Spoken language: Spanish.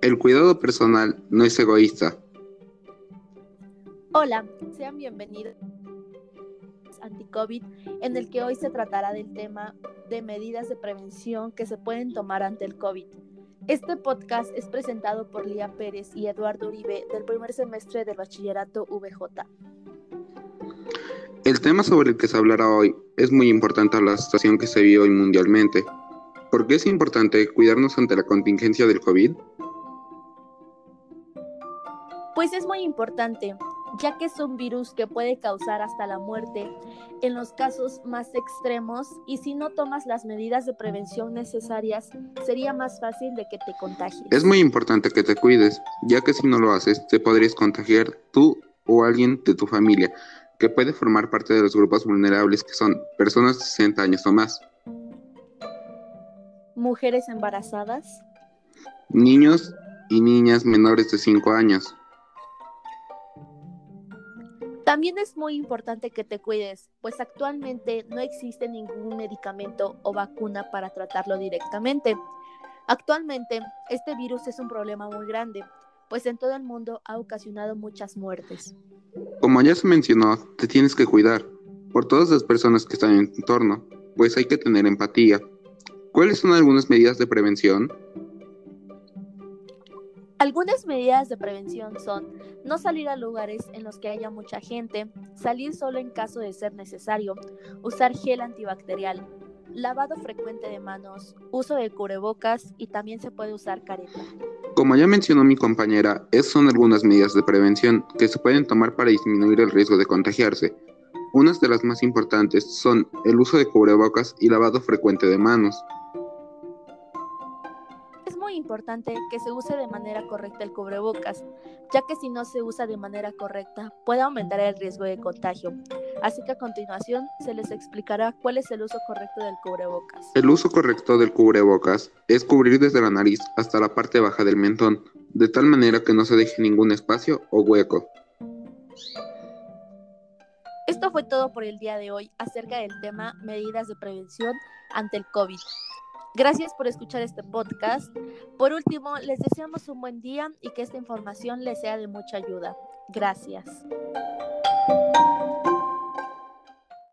El cuidado personal no es egoísta. Hola, sean bienvenidos a Anticovid, en el que hoy se tratará del tema de medidas de prevención que se pueden tomar ante el COVID. Este podcast es presentado por Lía Pérez y Eduardo Uribe del primer semestre del bachillerato VJ. El tema sobre el que se hablará hoy es muy importante a la situación que se vive hoy mundialmente. ¿Por qué es importante cuidarnos ante la contingencia del COVID? Pues es muy importante, ya que es un virus que puede causar hasta la muerte en los casos más extremos y si no tomas las medidas de prevención necesarias, sería más fácil de que te contagies. Es muy importante que te cuides, ya que si no lo haces, te podrías contagiar tú o alguien de tu familia, que puede formar parte de los grupos vulnerables que son personas de 60 años o más. Mujeres embarazadas. Niños y niñas menores de 5 años. También es muy importante que te cuides, pues actualmente no existe ningún medicamento o vacuna para tratarlo directamente. Actualmente, este virus es un problema muy grande, pues en todo el mundo ha ocasionado muchas muertes. Como ya se mencionó, te tienes que cuidar por todas las personas que están en tu entorno, pues hay que tener empatía. ¿Cuáles son algunas medidas de prevención? Algunas medidas de prevención son no salir a lugares en los que haya mucha gente, salir solo en caso de ser necesario, usar gel antibacterial, lavado frecuente de manos, uso de cubrebocas y también se puede usar careta. Como ya mencionó mi compañera, son algunas medidas de prevención que se pueden tomar para disminuir el riesgo de contagiarse. Unas de las más importantes son el uso de cubrebocas y lavado frecuente de manos importante que se use de manera correcta el cubrebocas, ya que si no se usa de manera correcta puede aumentar el riesgo de contagio. Así que a continuación se les explicará cuál es el uso correcto del cubrebocas. El uso correcto del cubrebocas es cubrir desde la nariz hasta la parte baja del mentón, de tal manera que no se deje ningún espacio o hueco. Esto fue todo por el día de hoy acerca del tema medidas de prevención ante el COVID. Gracias por escuchar este podcast. Por último, les deseamos un buen día y que esta información les sea de mucha ayuda. Gracias.